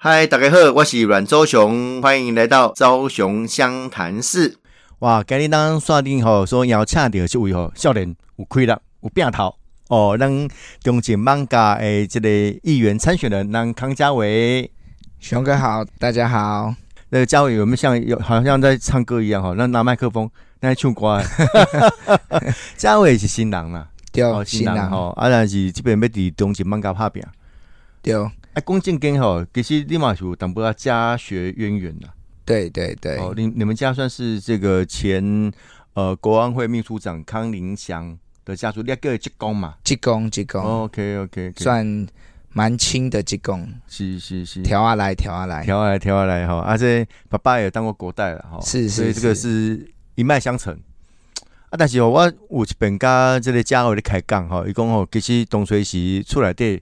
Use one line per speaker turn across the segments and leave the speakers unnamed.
嗨，大家好，我是阮周雄，欢迎来到周雄湘潭市。哇，今日当刷定吼，说邀请到这位吼，少年有开了有变头哦，让中景万家诶，这个议员参选人，让康家伟，
雄哥好，大家好。
那个嘉伟有没有像有好像在唱歌一样哈？那拿麦克风，那唱歌。嘉伟是新郎啦，
对，新郎
吼，啊，但是这边要伫中景万家拍拼，
对。
啊，龚正根吼，其实立马有淡薄仔家学渊源呐。
对对对，
哦，你你们家算是这个前呃国安会秘书长康林祥的家族，两个职工嘛？
职工职工
，OK OK，
算蛮亲的职工。
是是是，
调下来调下来
调下来调下来哈，而且爸爸也当过国代了哈。
是是，
所以这个是一脉相承。啊，但是我有一本家这个家伙的开讲哈，伊讲吼，其实东吹西出来的。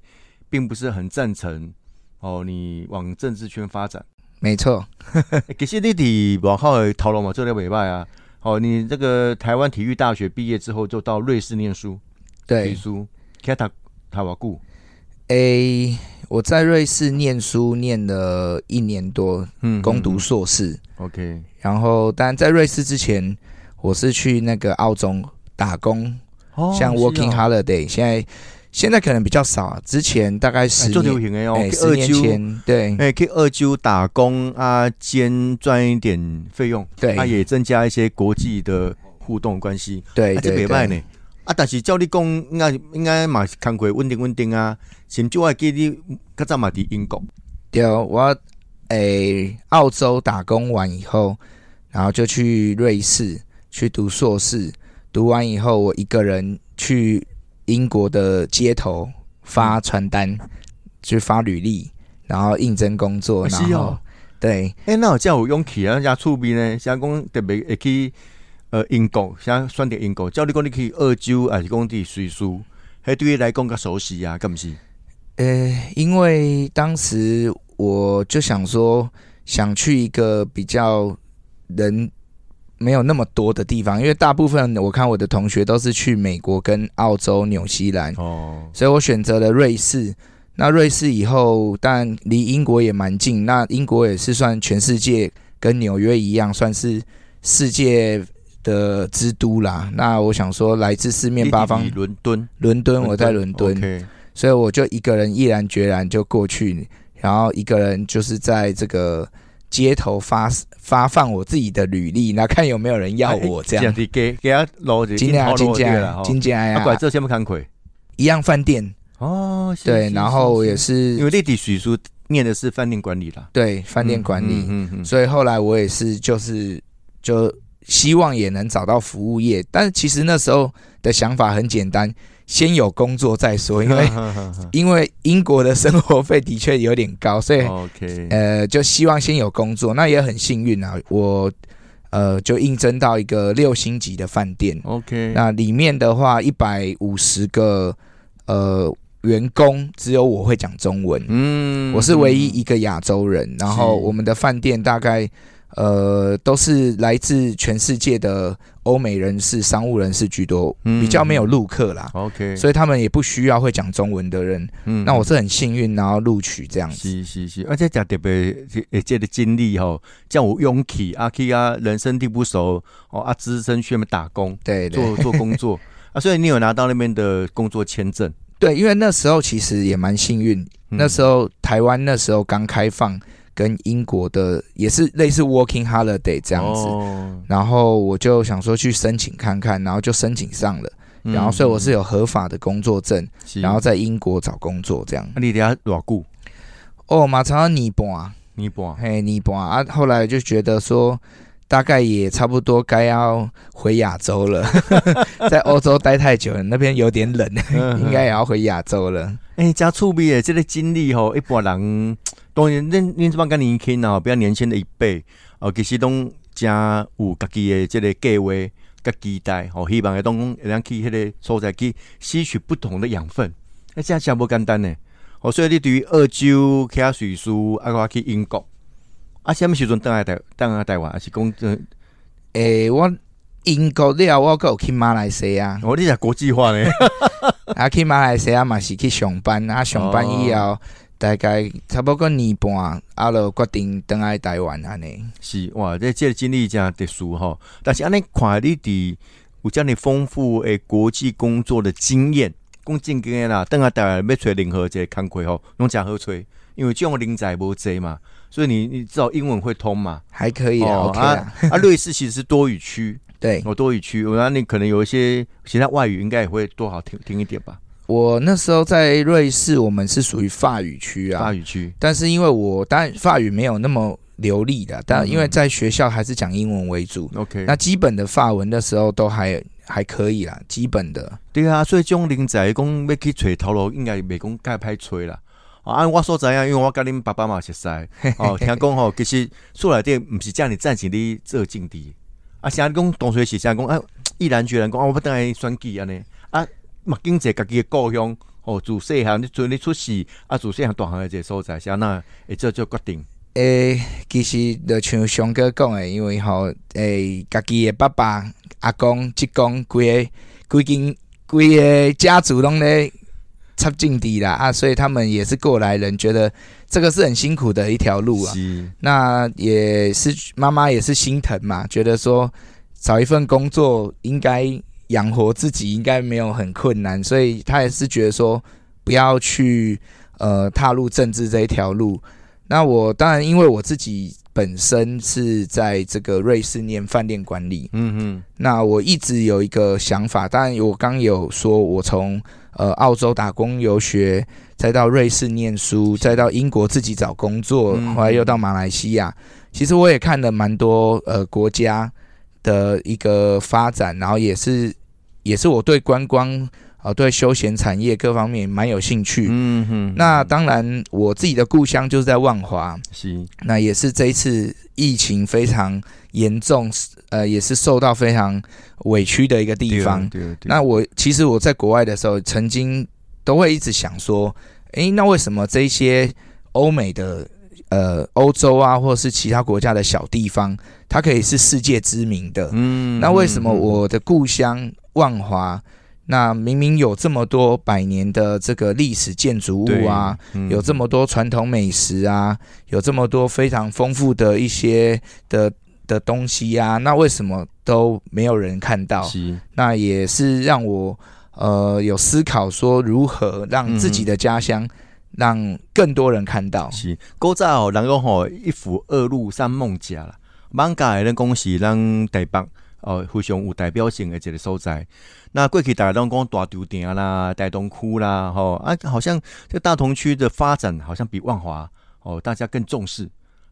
并不是很赞成哦，你往政治圈发展，
没错。
其实你伫往后讨论嘛，做了尾拜啊。哦，你这个台湾体育大学毕业之后，就到瑞士念书，
对，
书。开塔塔瓦固。
诶，我在瑞士念书念了一年多，嗯，攻读硕士。
OK。
然后，但在瑞士之前，我是去那个澳洲打工，像 Working Holiday，现在。现在可能比较少，之前大概十年，哎，十年前，对，
哎，可以二九打工啊，兼赚一点费用，
对，
它也增加一些国际的互动关系，
对这别卖。
呢，啊，但是照你讲，应该应该嘛，工作稳定稳定啊。甚至我记你较早嘛伫英国，
对，我诶，澳洲打工完以后，然后就去瑞士去读硕士，读完以后，我一个人去。英国的街头发传单，去发履历，然后应征工作，然后对，
哎，那我叫我勇气啊，加厝边呢，像讲特别会去呃英国，像选择英国，叫你讲你去澳洲还是讲伫瑞士，还对于来讲较熟悉啊，咁是？
呃，因为当时我就想说，想去一个比较人。没有那么多的地方，因为大部分我看我的同学都是去美国、跟澳洲、纽西兰，哦，所以我选择了瑞士。那瑞士以后，但离英国也蛮近。那英国也是算全世界跟纽约一样，算是世界的之都啦。那我想说，来自四面八方，
伦敦，
伦敦，我在伦敦，所以我就一个人毅然决然就过去，然后一个人就是在这个。街头发发放我自己的履历，那看有没有人要我这样。
给给他攞
金金金价金价呀。
啊，怪这先不看亏。
一样饭店
哦，
对，然后也是
因为弟弟许叔念的是饭店管理啦，
对，饭店管理，嗯嗯，所以后来我也是就是就希望也能找到服务业，但是其实那时候的想法很简单。先有工作再说，因为 因为英国的生活费的确有点高，所以呃，就希望先有工作。那也很幸运啊，我呃就应征到一个六星级的饭店。
OK，
那里面的话一百五十个呃员工，只有我会讲中文。嗯，我是唯一一个亚洲人。然后我们的饭店大概。呃，都是来自全世界的欧美人士、商务人士居多，比较没有陆客啦。
OK，
所以他们也不需要会讲中文的人。嗯，那我是很幸运，然后录取这样子。
是是是，而且讲特别这的经历吼，叫我勇气阿 K 啊，人生地不熟哦，啊，资深去那边打工，
对，
做做工作 啊，所以你有拿到那边的工作签证？
对，因为那时候其实也蛮幸运，那时候台湾那时候刚开放。跟英国的也是类似 working holiday 这样子，然后我就想说去申请看看，然后就申请上了，然后所以我是有合法的工作证，然后在英国找工作这样。
你底下多久？
哦，马上要尼泊，
尼泊，
嘿，尼泊啊！后来就觉得说，大概也差不多该要回亚洲了，在欧洲待太久了，那边有点冷，应该也要回亚洲了。
哎，加触笔的这个经历吼，一般人。当然，恁恁这帮较年轻啊，比较年轻的一辈，哦，其实拢真有家己的这个计划、甲期待，哦，希望会当会当去迄个所在去吸取不同的养分，那这样真无简单呢。哦，所以你对于澳洲、去啊瑞士，啊，我去英国，啊，什么时阵倒来台、登来台湾，还是讲这？
诶，我英国了，我有去马来西亚。
哦你讲国际化呢？
啊，去马来西亚嘛是去上班，啊，上班以后。大概差不多年半，啊，就决定登来台湾安尼。
是哇，这这个经历真特殊吼。但是安尼看你伫有遮尔丰富诶国际工作的经验，讲正经验啦，等下台湾要找任何一个工课吼，拢诚好找，因为这种人才无济嘛，所以你你至少英文会通嘛。
还可以啊，OK
啊
啊，
啊，瑞士其实是多语区，
对
我，多语区，我那你可能有一些其他外语应该也会多好听听一点吧，
我那时候在瑞士，我们是属于法语区啊。
法，语区。
但是因为我当然法语没有那么流利的，但
嗯。
因为在学校还是讲英文为主
，OK，
那基本的法文的时候都还还可以啦，基本的。
对啊，所以这种林仔讲要去吹头路，应该袂讲介歹吹啦。啊，按我所知影，因为我甲恁爸爸嘛熟识，哦，听讲吼，其实厝内底毋是遮尔赞成你做政治，啊，啥讲同学是啥讲啊，毅然决然讲啊，我不等来选举安尼，啊，嘛经济家己的故乡，哦，自细汉你做你出世，啊，自细汉大汉的一个所在，是安那会做做决定，
诶、其实就像翔哥讲的，因为吼，诶、家己的爸爸、阿公、叔公，规个规间规个家族拢咧插政治啦啊，所以他们也是过来人，觉得这个是很辛苦的一条路啊。
是，
那也是妈妈也是心疼嘛，觉得说找一份工作应该养活自己，应该没有很困难，所以他也是觉得说不要去呃踏入政治这一条路。那我当然因为我自己本身是在这个瑞士念饭店管理，
嗯嗯，
那我一直有一个想法，当然我刚有说我从呃澳洲打工游学，再到瑞士念书，再到英国自己找工作，
嗯
后来又到马来西亚。其实我也看了蛮多呃国家的一个发展，然后也是也是我对观光啊对休闲产业各方面蛮有兴趣。
嗯哼，
那当然，我自己的故乡就是在万华，
是，
那也是这一次疫情非常严重，呃，也是受到非常委屈的一个地方。
对，对对
那我其实我在国外的时候，曾经都会一直想说，诶，那为什么这些欧美的呃欧洲啊，或者是其他国家的小地方，它可以是世界知名的？
嗯
那为什么我的故乡万华，那明明有这么多百年的这个历史建筑物啊，，
嗯
有这么多传统美食啊，有这么多非常丰富的一些的的东西啊，那为什么都没有人看到？
是，
那也是让我呃有思考说如何让自己的家乡让更多人看到。
是，古早哦，人讲吼一府二路三艋舺啦，艋舺的咱讲是咱台北哦非常有代表性的一个所在。那过去大家都讲大稻埕啦、大东区啦，吼啊，好像这大同区的发展好像比万华哦大家更重视。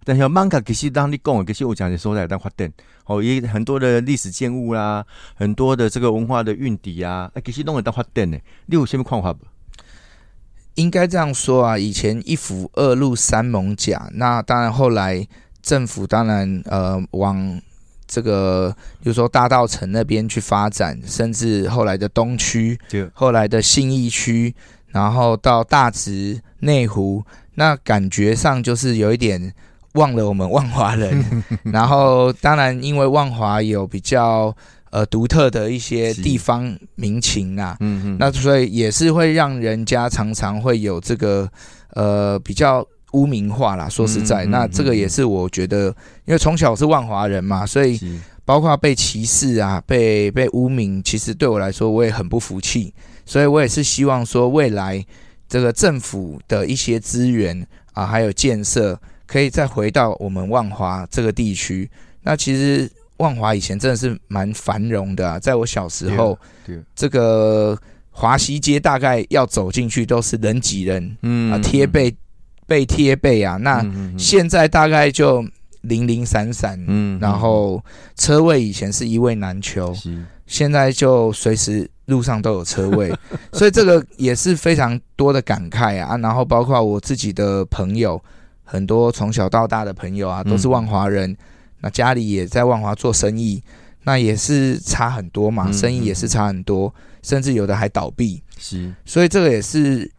但是艋舺其实当你讲的，其实有讲的所在当发展，哦，也很多的历史建物啦，很多的这个文化的运底啊，啊，其实拢会当发展的。你有什么看法不？
应该这样说啊，以前一府二路三艋甲，那当然后来政府当然呃往这个，比如说大道城那边去发展，甚至后来的东区，
对，
后来的信义区，然后到大直、内湖，那感觉上就是有一点忘了我们万华人。然后当然因为万华有比较呃独特的一些地方民情啊，
嗯嗯，
那所以也是会让人家常常会有这个呃比较污名化啦。说实在，
嗯嗯
那这个也是我觉得，因为从小我是万华人嘛，所以包括被歧视啊、被被污名，其实对我来说我也很不服气。所以我也是希望说，未来这个政府的一些资源啊，还有建设，可以再回到我们万华这个地区。那其实万华以前真的是蛮繁荣的、啊，在我小时候，
对，
这个华西街大概要走进去都是人挤人
嗯
啊，贴背背贴背啊。那
嗯
现在大概就零零散散，
嗯
然后车位以前是一位难求，
是
现在就随时路上都有车位，所以这个也是非常多的感慨啊。啊然后包括我自己的朋友，很多从小到大的朋友啊，都是
嗯
万华人，那家里也在万华做生意，那也是差很多嘛，
嗯
生意也是差很多，甚至有的还倒闭。
是
所以这个也是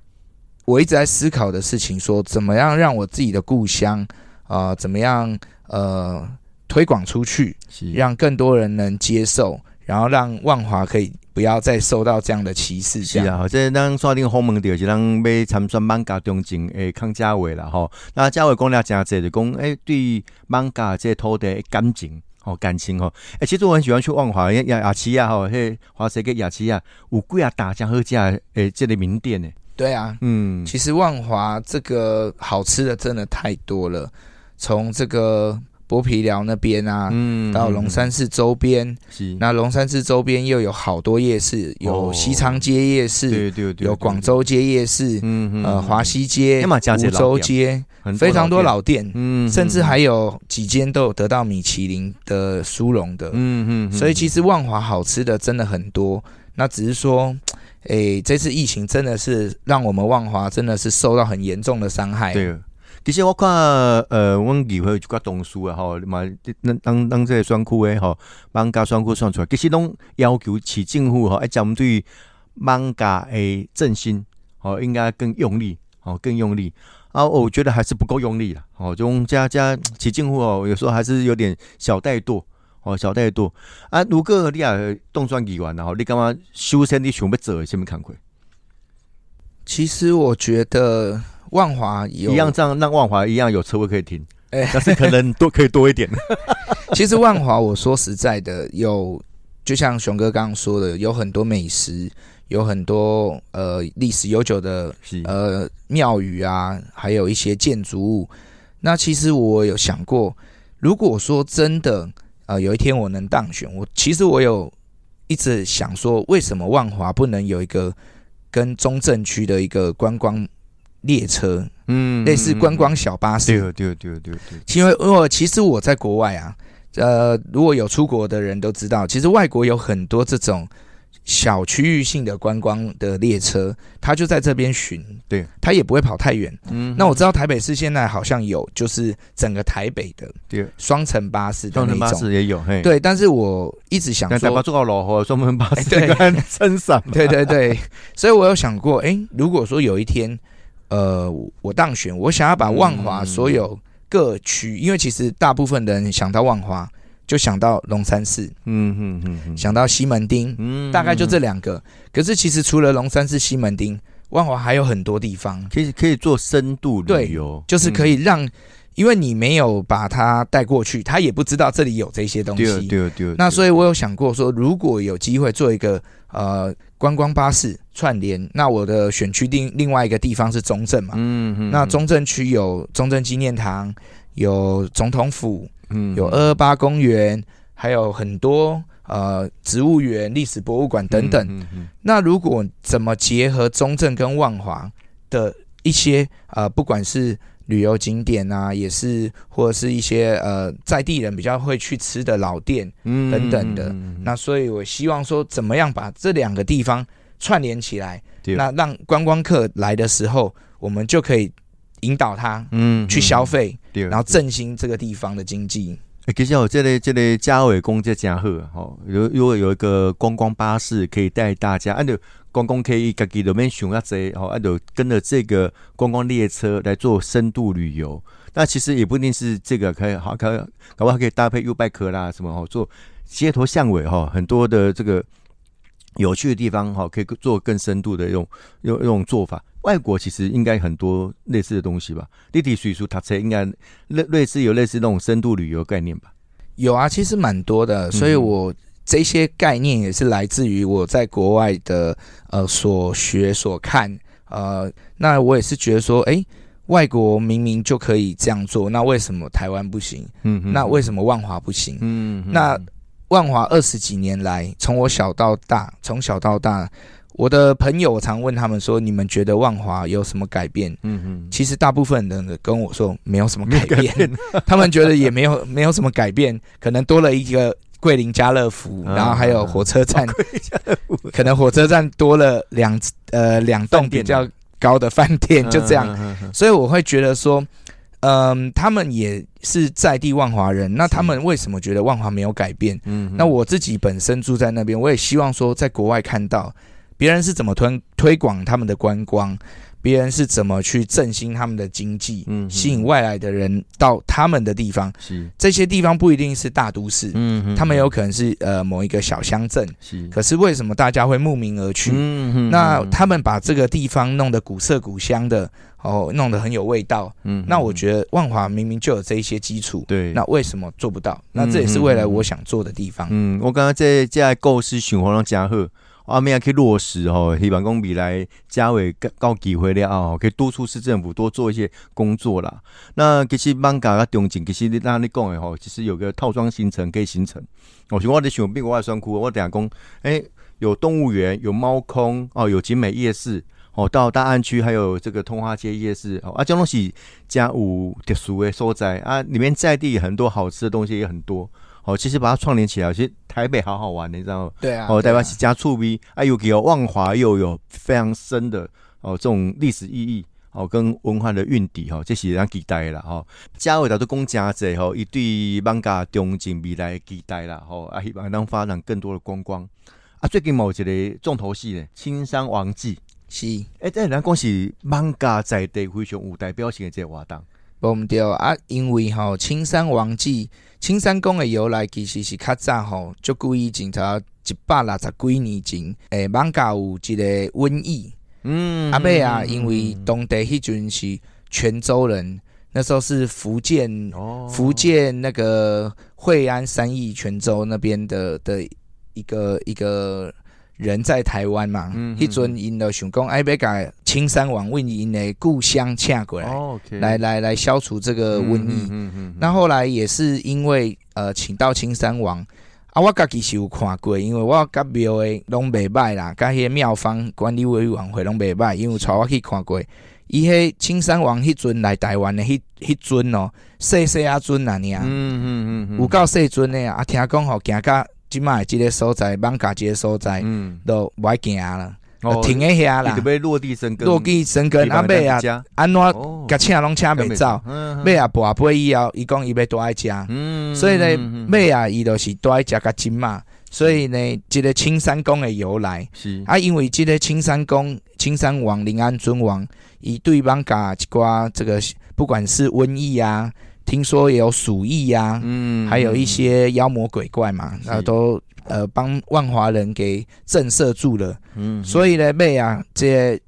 我一直在思考的事情，说怎么样让我自己的故乡，呃，怎么样呃推广出去，
是
让更多人能接受，然后让万华可以不要再受到这样的歧视。
是啊，这咱刷定鸿门就是咱要参选漫画中间诶，康家伟啦吼。那家伟讲了真济，就讲诶，对漫画这土地感情哦感情吼。诶，其实我很喜欢去万华亚亚旗啊吼，迄华西跟亚旗啊，有几啊大江好价诶，这个名店呢。
对啊，
嗯，
其实万华这个好吃的真的太多了，从这个。剥皮寮那边啊，到龙山寺周边，那龙山寺周边又有好多夜市，有西昌街夜市，
对对对，
有广州街夜市，嗯呃华西街、
梧
州街，非常多老店，嗯，甚至还有几间都有得到米其林的殊荣的，嗯嗯，所以其实万华好吃的真的很多，那只是说，诶，这次疫情真的是让我们万华真的是受到很严重的伤害，
对。其实我看，呃，阮议会就甲同事啊，吼，嘛，当当当这个选区诶，吼，网家选区选出来，其实拢要求市政府吼，一针对网家诶振兴，吼，应该更用力，吼，更用力。啊，我觉得还是不够用力啦，吼，种加加市政府哦，有时候还是有点小怠惰，哦，小怠惰。啊，如果你也当选议员然后你干嘛修身你想要做什么工课？
其实我觉得。万华有
一样这样，让万华一样有车位可以停，哎，但是可能多可以多一点。
其实万华，我说实在的，有就像熊哥刚刚说的，有很多美食，有很多呃历史悠久的呃庙宇啊，还有一些建筑物。那其实我有想过，如果说真的呃有一天我能当选，我其实我有一直想说，为什么万华不能有一个跟中正区的一个观光？列车，嗯，类似观光小巴士，
对对对对对。
因为我其实我在国外啊，呃，如果有出国的人都知道，其实外国有很多这种。小区域性的观光的列车，它就在这边巡，
对，
它也不会跑太远。嗯，那我知道台北市现在好像有，就是整个台北的
对
双层巴士的那种，
巴士也有，嘿，
对。但是我一直想说，台
北做到老河双层巴士，对，撑伞，
对对对。所以我有想过，哎，如果说有一天，呃，我当选，我想要把万华所有各区，因为其实大部分人想到万华。就想到龙山寺，嗯嗯嗯，想到西门町，嗯，大概就这两个。可是其实除了龙山寺、西门町，万华还有很多地方
可以可以做深度旅游，
就是可以让，因为你没有把他带过去，他也不知道这里有这些东西。
对对。
那所以我有想过说，如果有机会做一个呃观光巴士串联，那我的选区另另外一个地方是中正嘛，嗯嗯，那中正区有中正纪念堂，有总统府。嗯，有二二八公园，还有很多呃植物园、历史博物馆等等。那如果怎么结合中正跟万华的一些呃，不管是旅游景点啊，也是或者是一些呃在地人比较会去吃的老店等等的。那所以我希望说，怎么样把这两个地方串联起来，那让观光客来的时候，我们就可以。引导他，嗯，去消费，然后振兴这个地方的经济。
哎，其实我这里这里嘉伟公这嘉贺哈，如如果有一个观光巴士可以带大家，按照观光可以自己里面选啊这，好，按照跟着这个观光列车来做深度旅游。那其实也不一定是这个可以好，可搞不好可以搭配 U 拜科啦什么哦，做街头巷尾哈，很多的这个有趣的地方哈，可以做更深度的用用用做法。外国其实应该很多类似的东西吧？立体水书它车应该类类似有类似那种深度旅游概念吧？
有啊，其实蛮多的。所以我这些概念也是来自于我在国外的呃所学所看。呃，那我也是觉得说，哎，外国明明就可以这样做，那为什么台湾不行？嗯，那为什么万华不行？嗯，那万华二十几年来，从我小到大，从小到大。我的朋友，我常问他们说：“你们觉得万华有什么改变？”嗯嗯，其实大部分人跟我说没有什么 改变，他们觉得也没有 没有什么改变，可能多了一个桂林家乐福，然后还有火车站，可能火车站多了两呃两栋比较高的饭店，就这样。所以我会觉得说，嗯，他们也是在地万华人，那他们为什么觉得万华没有改变？嗯，那我自己本身住在那边，我也希望说，在国外看到。别人是怎么推推广他们的观光？别人是怎么去振兴他们的经济，
嗯
吸引外来的人到他们的地方。
是，
这些地方不一定是大都市，
嗯
他们有可能是呃某一个小乡镇。
是，
可是为什么大家会慕名而去？
嗯
那他们把这个地方弄得古色古香的，哦，弄得很有味道。
嗯
那我觉得万华明明就有这一些基础，
对，
那为什么做不到？那这也是未来我想做的地方。
嗯，我刚刚在在构思循环让加贺。阿面可以落实吼，希望讲未来嘉伟高机会了啊，可以督促市政府多做一些工作啦。那其实芒嘎个中景，其实你刚你讲的吼，其实有个套装行程可以形成。我想我的想变国外酸库，我等下讲，诶、有动物园，有猫空哦，有景美夜市哦，到大安区还有这个通化街夜市哦，啊，这东西加有特殊的所在啊，里面在地很多好吃的东西也很多。哦，其实把它串联起来，其实台北好好玩，你知道吗？
对啊，
哦，台湾
对啊
是加醋逼，啊，又给万华又有非常深的哦这种历史意义哦跟文化的运底哈，这是咱期待啦哈。嘉伟导都讲真济吼，伊对邦加中景未来的期待啦吼，啊希望能发展更多的观光啊。最近某一个重头戏呢，《青山王记》
是
诶，这咱讲是邦加在地非常有代表性的这个活动。
无毋对啊，因为吼青山王记、青山宫的由来其实是较早吼，足久以前头一百六十几年前，诶，芒加有一个瘟疫，
嗯
阿妹啊，因为当地迄阵是泉州人，那时候是福建
哦。
福建那个惠安三义泉州那边的的一个一个人在台湾嘛，
嗯
迄阵因就想讲，哎，要甲青山王为因的故乡请过来，
哦，OK，
来来来消除这个瘟疫。
嗯嗯嗯
那后来也是因为呃，请到青山王啊，我家己是有看过，因为我甲庙的拢袂歹啦，甲迄个庙方管理委员会拢袂歹，因为带我去看过。伊迄青山王迄阵来台湾的迄迄阵哦，细细啊阵啊尔，
嗯嗯嗯，
有够细阵的啊，啊听讲吼，行到即摆即个所在，艋舺即个所在，
嗯，
都无爱行啦，
哦
停喺遐啦。
你，要落地生根，
落地生根，啊尾啊，安怎
哦。
甲请拢请袂走，
嗯
尾啊跋杯以后，伊讲伊要倒爱食。
嗯
所以呢，尾啊，伊就是拄爱食甲金嘛。所以呢，即个青山宫的由来
是。
啊，因为即个青山宫、青山王、临安尊王，伊对邦甲一寡这个不管是瘟疫啊，听说也有鼠疫啊，
嗯
还有一些妖魔鬼怪嘛，
是
那都呃帮万华人给震慑住了。
嗯
所以呢，被啊，这些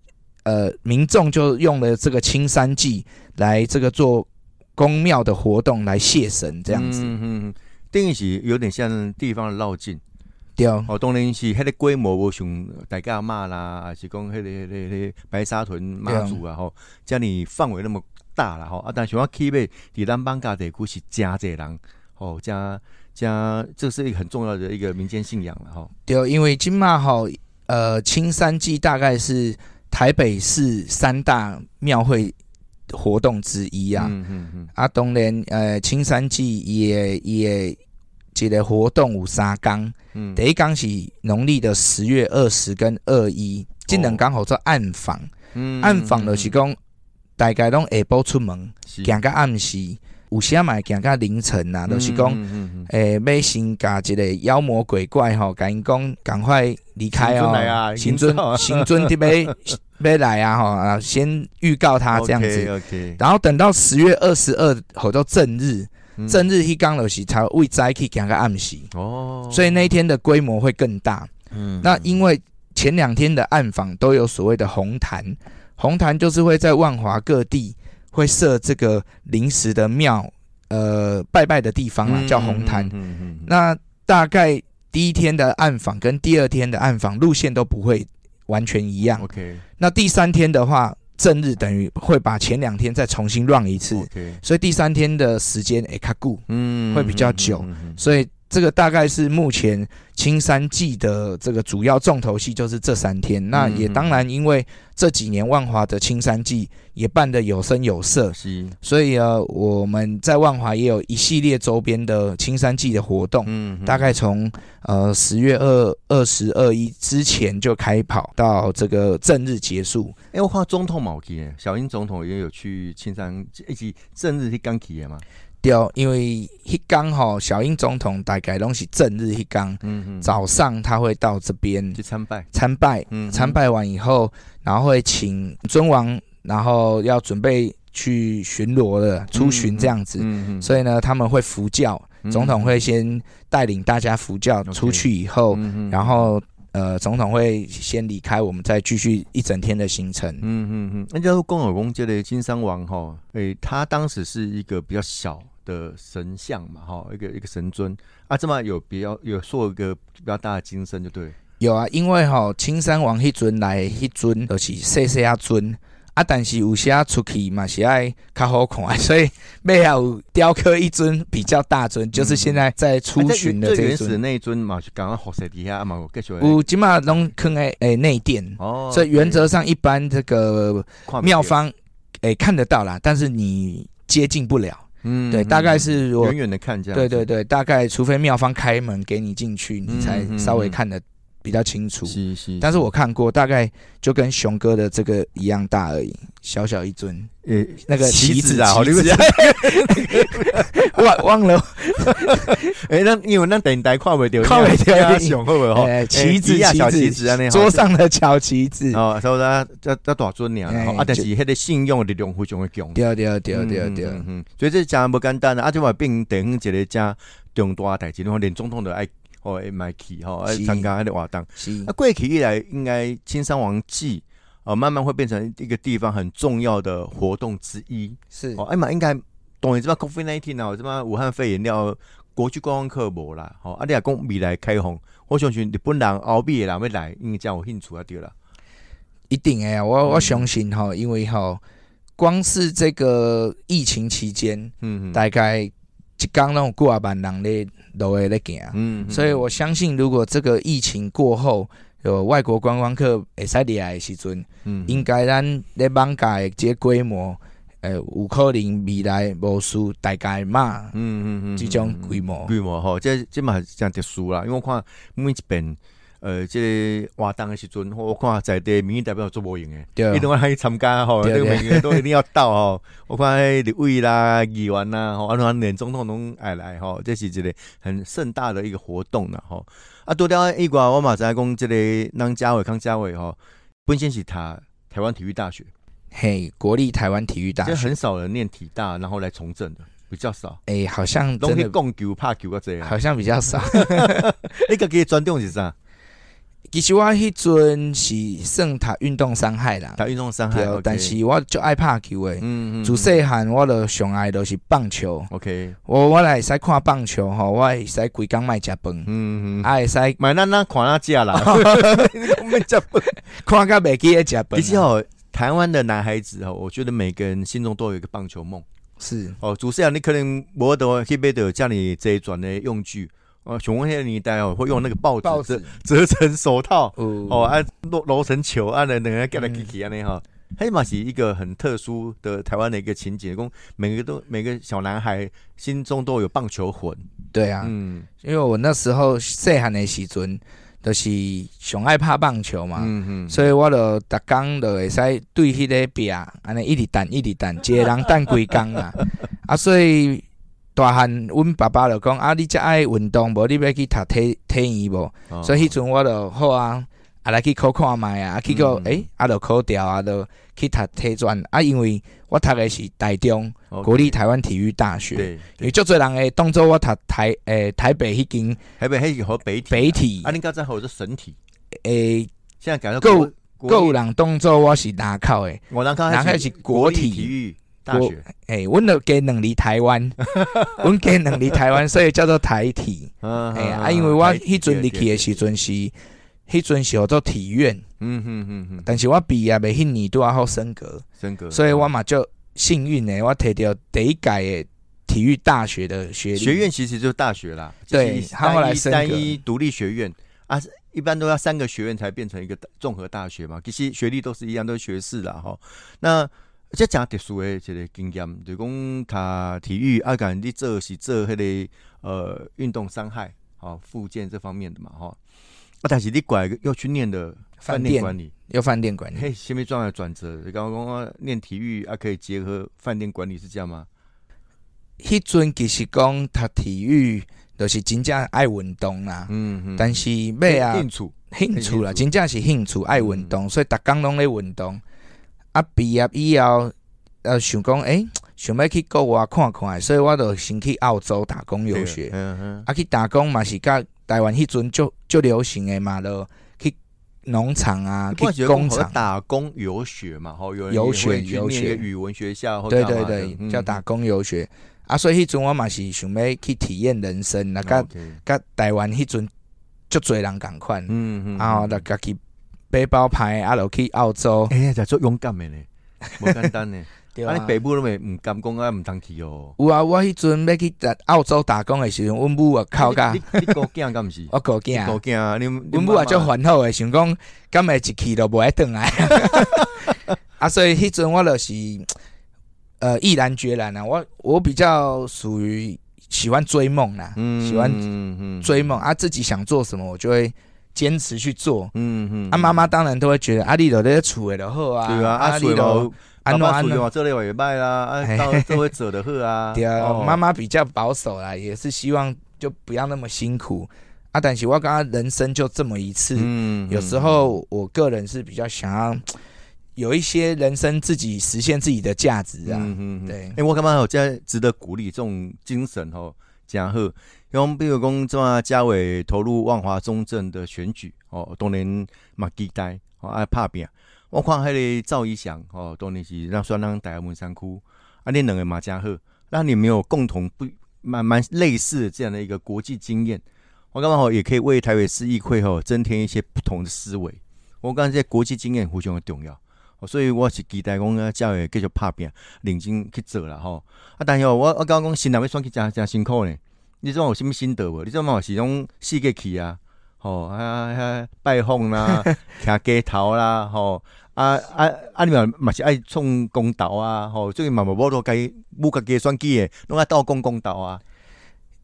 呃民众就用了这个青山祭来这个做宫庙的活动来谢神这样子。
嗯嗯，等于是有点像地方的绕境。
对。
哦，当然是迄个规模无像大家骂啦，还是讲迄个迄个迄个白沙屯妈祖啊吼，遮尼范围那么大啦吼。啊，但是我起码伫咱邦加地区是真侪人吼，加加这是一个很重要的一个民间信仰了吼。
对，因为金马吼，呃，青山祭大概是台北市三大庙会活动之一啊。
嗯嗯嗯，
啊，当然，呃，青山祭也也一个活动有三工，
嗯。
第一工是农历的十月二十跟二一，这两工好做暗访，
嗯。
暗访就是讲大概拢下晡出门，
是。
行到暗时，有时嘛会行到凌晨啊、就是讲。
嗯嗯嗯。
诶，要先甲一个妖魔鬼怪吼，甲因讲赶快离开哦
行尊
行尊
已经知道
行尊伫要要来啊吼啊，先预告他这样子
，OK，
然后等到十月二十二吼到正日，
嗯。
正日迄刚就是才为早去行个暗时，
哦，
所以那一天的规模会更大。
嗯。
那因为前两天的暗访都有所谓的红坛，红坛就是会在万华各地会设这个临时的庙，呃，拜拜的地方啦，叫红坛。
嗯嗯嗯
那大概第一天的暗访跟第二天的暗访路线都不会完全一样。
OK
那第三天的话，正日等于会把前两天再重新 run 一次
，OK，
所以第三天的时间诶卡固，
嗯
会比较久。所以这个大概是目前青山季的这个主要重头戏，就是这三天。那也当然，因为这几年万华的青山季也办得有声有色，
是
所以呃，我们在万华也有一系列周边的青山季的活动。
嗯
大概从呃十月二二十二一之前就开跑，到这个正日结束。
哎，我看总统冇去耶，小英总统也有去青山一起正日是刚去的嘛。
对，因为迄刚吼，小英总统大概拢是正日迄刚
嗯嗯，
早上他会到这边
去参拜。
参拜，
嗯
参拜完以后，然后会请尊王然后要准备去巡逻了，出巡这样子。
嗯嗯，
所以呢，他们会服教，
嗯
总统会先带领大家服教，出去以后，然后呃，总统会先离开，我们再继续一整天的行程。
嗯嗯嗯，那叫公有公界的金山王哈，诶、他当时是一个比较小的神像嘛哈，一个一个神尊。啊，这么有比较有做一个比较大的金身就对，
有啊，因为吼、青山王迄尊来迄尊而且谢谢啊尊啊，但是有些出去嘛是爱较好看，所以背后有雕刻一尊比较大尊，就是现在在出巡的
啊最原始。那一尊嘛，是刚刚火石底下啊嘛，我继续
有起码拢坑诶诶内殿，
哦，
所以原则上一般这个庙方诶看得到啦，但是你接近不了。
嗯
对，大概是我
远远的看这样，
对对，对，大概除非庙方开门给你进去，你才稍微
嗯。
看得比较清楚。
是是，
但是我看过，大概就跟熊哥的这个一样大而已，小小一尊。
呃
那个
旗
子
子啊，好你们
旗子 忘忘了，
哎，那因为那电台看袂到，
看不到
熊会不会？
哎，旗子
啊小
旗
旗子啊，那
桌上的小旗子。
哦，所以咱这这大尊尔，
哎
吼啊，但
是
迄个信用的力量非常的强。
对对对对对
嗯嗯，嗯所以这真不简单啊！啊，即话变地方一个真重大的代志，连总统都爱哦会买去吼，爱
是
参加迄个活动。
是
啊，过去以来，应该青山王祭哦，慢慢会变成一个地方很重要的活动之一。
是
哦，哎嘛，应该当然即摆 COVID nineteen 啊，即摆武汉肺炎了，国际观光客无啦。吼，啊，你若讲未来开放，我相信日本人、欧美的人要来，应该真有兴趣啊，对啦。
一定诶，我
嗯
我相信哈，因为哈，光是这个疫情期间，
嗯嗯
大概一刚拢有几啊万人咧路诶咧行，
嗯
所以我相信，如果这个疫情过后，有外国观光客会使入来的时阵，
嗯
应该咱咧网界的这个规模，呃，有可能未来无输大概嘛，
嗯嗯嗯，
这种规模。
规模吼，这这嘛真特殊啦，因为我看每一遍。呃，这个活动的时阵，我看在地民意代表做无用的，
对
一定要去参加吼，这个每个人都一定要到吼。我看迄立委啦、议员啦，吼，啊，连连总统拢爱来吼，这是一个很盛大的一个活动啦吼。啊，除了以外，我嘛知影讲，即个张家伟、康家伟吼，本身是他台湾体育大学，
嘿，国立台湾体育大
这
学，
很少人念体大，然后来从政的，比较少。
哎、好像
拢去
真的
讲球、拍球啊这样。
好像比较少。
你家己的专长是啥？
其实我迄阵是算读运动伤害啦，
打运动伤害
对，但是我就爱拍球诶。
嗯嗯，
自细汉我就上爱就是棒球
，OK，
我我来会使看棒球吼，我会使规工卖食饭，
嗯嗯，
啊会使
买咱咱看咱家啦，我们这不。
看到袂记咧食饭啊。
其实哦，台湾的男孩子哦，我觉得每个人心中都有一个棒球梦。
是。
哦。主持人你可能无得去买到家里这一转的用具哦，熊文那个年代哦，会用那个报
报
纸
纸
折 折成手套
哦
哦，啊揉揉成球，啊两个给它起起安尼哈。黑马是一个很特殊的台湾的一个情节，讲每个都每个小男孩心中都有棒球魂。
对啊，
嗯
因为我那时候细汉的时阵，就是上爱拍棒球嘛，
嗯嗯，
所以我就逐工就会使对迄个壁，安尼一直弹一直弹，一个人弹几工啊。啊，所以大汉阮爸爸就讲啊，你遮爱运动无？你要去读体体院无？
哦。
所以迄阵我就好啊，啊来去考看卖啊，啊结果
嗯。
诶，啊就考掉啊，就去读体专。啊，因为我读的是台中国立台湾体育大学。
对，
因为足侪人会当做我读台诶、台北迄间
台北迄间好北体，
北体。
啊，你刚才还有是神体，
诶，
现在改到
够
国
够有人当做我是南考诶，
我
南开是国体？
体育大学，
诶，阮就加两离台湾，阮加两离台湾，所以叫做台体。
嗯
诶啊，因为我迄阵入去的时阵是，迄阵是叫做体院，
嗯嗯嗯嗯，
但是我毕业的迄年拄啊好升格，
升格，
所以我嘛就幸运诶，我摕到第一届的体育大学的学。
学院其实就是大学啦，
对他后来
单一单一独立学院。啊，一般都要三个学院才变成一个综合大学嘛，其实学历都是一样，都是学士啦哈。那这讲特殊诶一个经验，就讲他体育啊，讲你做是做迄个呃运动伤害，好复健这方面的嘛吼。啊，但是你过来又去念的饭
饭店
店管理，
要饭店管理，
嘿，什么状的转折？你刚刚讲念体育啊，可以结合饭店管理是这样吗？
迄阵其实讲读体育，就是真正爱运动啦。
嗯嗯，
但是尾啊，
应处
兴趣啦，真正是兴趣爱运动，所以逐工拢咧运动。啊，毕业以后，呃，想讲，诶、想要去国外看看，所以我就先去澳洲打工游学。
嗯嗯，
啊，去打工嘛是甲台湾迄阵就就流行诶嘛，咯去农场啊，去工厂。
打工游学嘛，吼，有人
游学游学
语文学校
对对对，
嗯
叫打工游学。啊，所以迄阵我嘛是想要去体验人生，啊，甲
OK
甲台湾迄阵足侪人共款，
嗯嗯，
啊，
嗯
就家己背包牌，啊，落去澳洲，
哎呀，就足勇敢的呢，无简单呢。
对
啊，你爸母都没唔敢讲啊，唔通去哦。
有啊，我迄阵要去打澳洲打工诶时阵，阮母啊哭甲
你高囝敢毋是？
我高
高
囝，
囝啊，你
阮母啊足烦恼诶，想讲敢会一去都无爱转来，啊，所以迄阵我就是呃毅然决然啊，我我比较属于喜欢追梦啦，
嗯
喜欢
嗯嗯。
追梦。啊，自己想做什么，我就会坚持去做。
嗯嗯
啊，妈妈当然都会觉得啊，你就咧厝诶就好啊，
对啊，啊，
你就
所以嘛，
安怎安怎
爸爸属于嘛，这类也卖啦，啊，
嘿
到这会做的好啊。
对啊，
哦
妈妈比较保守啦，也是希望就不要那么辛苦啊。但是我刚刚人生就这么一次，
嗯
有时候我个人是比较想要 有一些人生自己实现自己的价值啊。
嗯嗯，
对
哎，我感觉吼，这值得鼓励，这种精神吼，真好。像比如讲，怎啊，嘉伟投入万华中正的选举，哦，当然嘛期待，哦，爱拍拼。我看迄个赵一翔，哦，当然是让算让台湾文山区，啊，你两个嘛真好，那你没有共同不蛮蛮类似的这样的一个国际经验，我感觉吼也可以为台北市议会吼增添一些不同的思维。我感觉这国际经验非常的重要。哦所以我是期待讲啊，才会继续拍拼，认真去做啦吼。啊，但是吼，我我感觉讲新人要选去真真辛苦呢。你种有啥物心得无？你种嘛是种四个去啊，吼啊啊拜访啦，徛街头啦，吼啊啊啊！你嘛嘛是爱创公道啊，吼，最近嘛无无都该母家己选举诶，拢爱斗讲公道啊。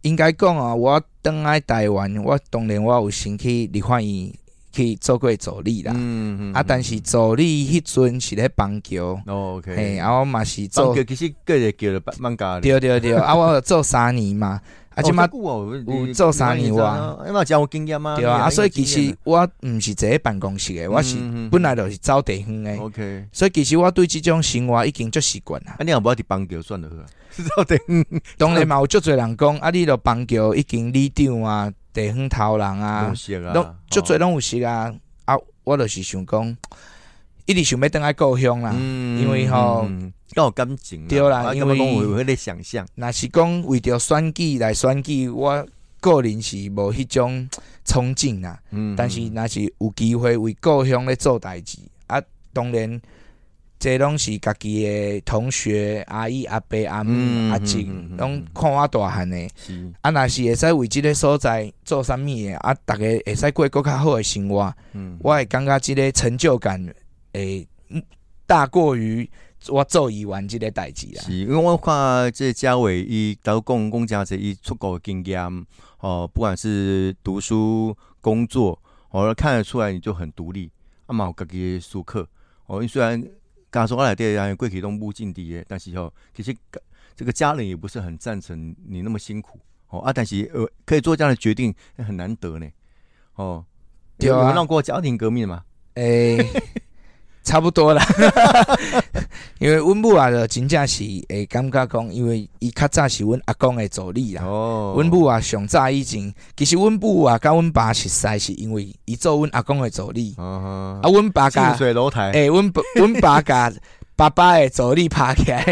应该讲啊，我登来台湾，我当然我有先去立法院去做过助理啦。
嗯嗯
啊，但是助理迄阵是咧邦桥，
哦 OK，
嘿，啊，我嘛是
做
做，
其实个个叫了放假的。
对对对，啊，我有做三年嘛，啊，即
哦
马
这久哦
有做三年哇，
因为真有经验啊。
对啊，啊，所以其实我毋是坐咧办公室诶，我是本来就是走地方诶
，OK，
所以其实我对即种生活已经足习惯啦。
啊，你若无要伫邦桥算了好啊，是到底
当然嘛，有足侪人讲，啊，你著邦桥已经里长啊、地方头人啊
拢，
足侪拢有识啊。啊，我就是想讲，一直想要倒来故乡啦。
嗯
因为吼
较有感情
对啦
啊
因为
讲有迄个想象，
若是讲为着选举来选举，我个人是无迄种憧憬啦。
嗯
但是若是有机会为故乡咧做代志，啊，当然，这拢是家己的同学、阿姨、阿伯、阿母、
嗯
阿叔
嗯嗯嗯，
拢看我大汉的。
是，
啊，若是会使为即个所在做啥物的，啊，逐个会使过更较好的生活，
嗯，
我会感觉即个成就感会大过于我做议员即个代志啦。
是，因为我看这嘉伟伊都讲讲诚济伊出国的经验，哦，不管是读书、工作，哦，看得出来你就很独立，啊嘛有家己的思考，哦，因虽然家族内底啊过去拢母进地的，但是吼、其实这个家人也不是很赞成你那么辛苦，哦啊，但是呃可以做这样的决定很难得呢，哦，
对啊
有有闹过家庭革命吗？
诶、差不多啦，因为阮母啊，就真正是会感觉讲，因为伊较早是阮阿公的助理啦。
哦，
阮母啊，上早以前，其实阮母啊，甲阮爸熟识，是因为伊做阮阿公的助理。
啊
啊，阮爸甲
近水楼台，
诶，阮爸阮爸甲 爸爸的助理拍起来，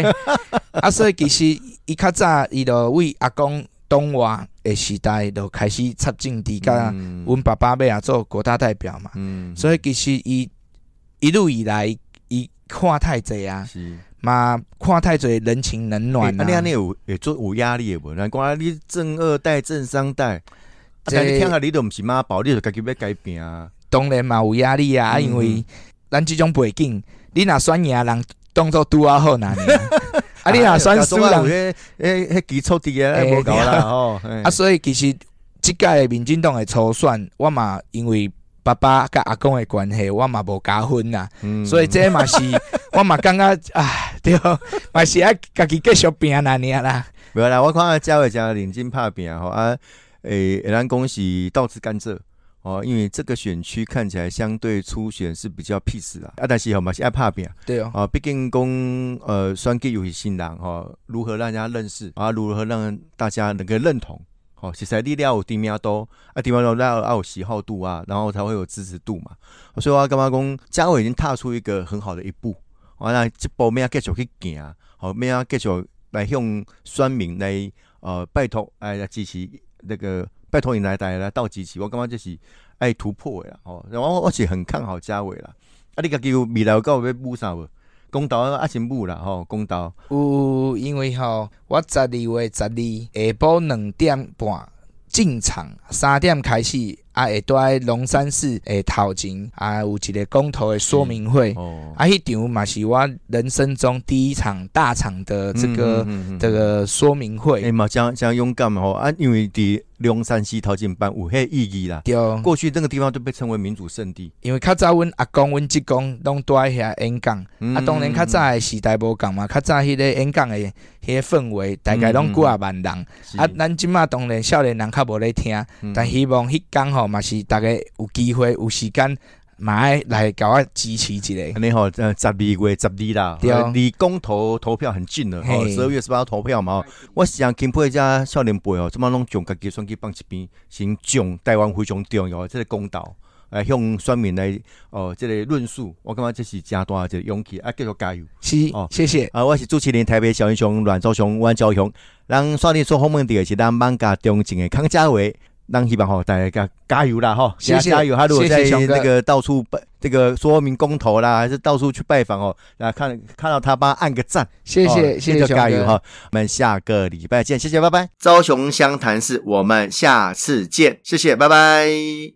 啊，所以其实伊较早伊就为阿公东华的时代就开始插政治，甲
嗯。
阮爸爸要啊做国大代表嘛。
嗯，
所以其实伊一路以来，伊看太济啊，
是。
嘛看太济人情冷暖
啊，你安尼
啊。
有会做有压力的无？难怪你正二代、正三代，啊，但你听下你都毋是妈宝，你就家己要改变啊。
当然嘛有压力啊，因为咱即种背景，你若选赢人当做拄啊好难呢。啊，你若选输人，
迄迄迄基础伫啊，
嘿
无够啦吼。嘿
啊，所以其实即届的民进党诶初选，我嘛因为爸爸甲阿公的关系，我嘛无加分啦。
嗯
所以这嘛是 我嘛感觉啊，对，嘛是爱家己继续拼那尔啦。
没有啦，我看教会讲认真拍拼吼啊，诶，咱讲是倒吃甘蔗，哦，因为这个选区看起来相对初选是比较 peace 啊，啊，但是吼嘛是爱拍拼，
对哦，
啊，毕竟讲呃选举有些新人哦，如何让人家认识啊，如何让大家能够认同，哦，其实力量有知名度，啊，知名度要要有喜好度啊，然后才会有支持度嘛，所以我感觉讲嘉伟已经踏出一个很好的一步，完了这步咩继续去行，好咩继续来向选民来呃拜托哎来支持那个。拜托你来带来倒机器，我感觉这是爱突破的啦，吼，然后我是很看好嘉伟啦。啊，你家己有未来有够要补啥无？公道啊，是母啦，吼，公道。
有，因为吼，我十二月十二下晡两点半进场，三点开始。啊，会在龙山寺诶头前啊，有一个公投的说明会。哦，啊，迄场嘛是我人生中第一场大场的这个这个说明会。
诶嘛，将将勇敢吼啊，因为伫龙山西头前办有迄意义啦。
对，
过去那个地方都被称为民主圣地。
因为较早阮阿公、阮叔公拢住喺遐演讲，啊，当然较早的时代无共嘛，较早迄个演讲的迄个氛围，大概拢几啊万人。啊，咱即马当然少年人较无咧听，但希望迄讲吼。嘛是逐个有机会有时间，买来搞我支持一下。
你好，呃，十二月十二啦，离公投投票很近了。吼，十二月十八号投票嘛。我想钦佩一下少年辈哦，这么拢将家己选举放一边，先将台湾非常重要，这个公道来向选民来哦，这个论述。我感觉这是加大一个勇气，啊，继续加油。
是哦，谢谢。
啊，我是主持人台北小英雄阮昭雄、阮昭雄，咱刷你做访问的是咱邦家中正的康家伟。让希望哈，大家加油啦哈！
谢谢
加油！他如果在那个到处拜这个说明公投啦，还是到处去拜访哦，那看看到他，帮按个赞。
谢谢谢谢
加油哈！我们下个礼拜见，谢谢，拜拜。朝雄湘潭市，我们下次见，谢谢，拜拜。